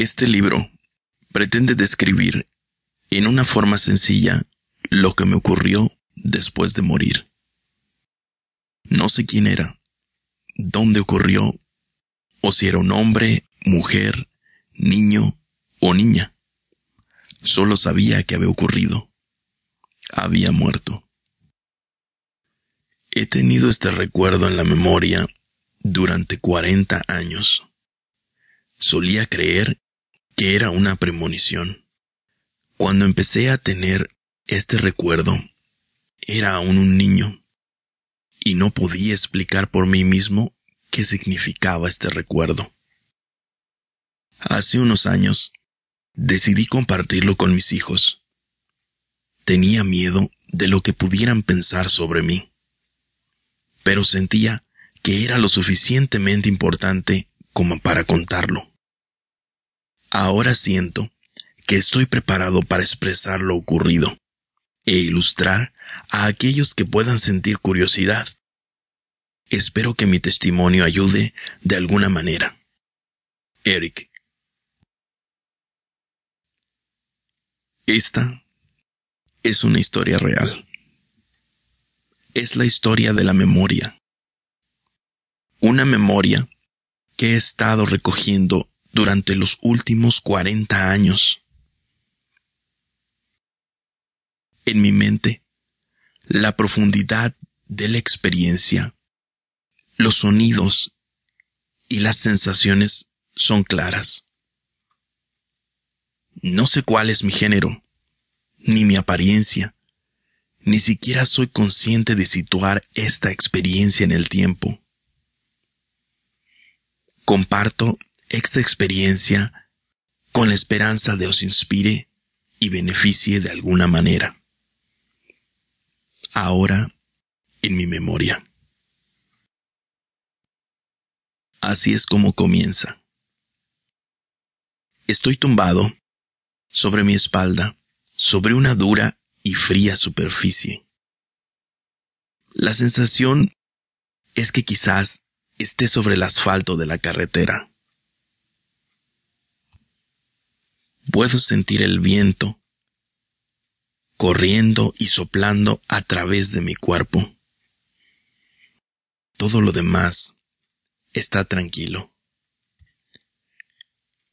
Este libro pretende describir en una forma sencilla lo que me ocurrió después de morir. No sé quién era, dónde ocurrió, o si era un hombre, mujer, niño o niña. Solo sabía que había ocurrido. Había muerto. He tenido este recuerdo en la memoria durante cuarenta años. Solía creer que era una premonición. Cuando empecé a tener este recuerdo, era aún un niño, y no podía explicar por mí mismo qué significaba este recuerdo. Hace unos años, decidí compartirlo con mis hijos. Tenía miedo de lo que pudieran pensar sobre mí, pero sentía que era lo suficientemente importante como para contarlo. Ahora siento que estoy preparado para expresar lo ocurrido e ilustrar a aquellos que puedan sentir curiosidad. Espero que mi testimonio ayude de alguna manera. Eric. Esta es una historia real. Es la historia de la memoria. Una memoria que he estado recogiendo durante los últimos 40 años. En mi mente, la profundidad de la experiencia, los sonidos y las sensaciones son claras. No sé cuál es mi género, ni mi apariencia, ni siquiera soy consciente de situar esta experiencia en el tiempo. Comparto esta experiencia con la esperanza de os inspire y beneficie de alguna manera. Ahora, en mi memoria. Así es como comienza. Estoy tumbado sobre mi espalda, sobre una dura y fría superficie. La sensación es que quizás esté sobre el asfalto de la carretera. Puedo sentir el viento corriendo y soplando a través de mi cuerpo. Todo lo demás está tranquilo.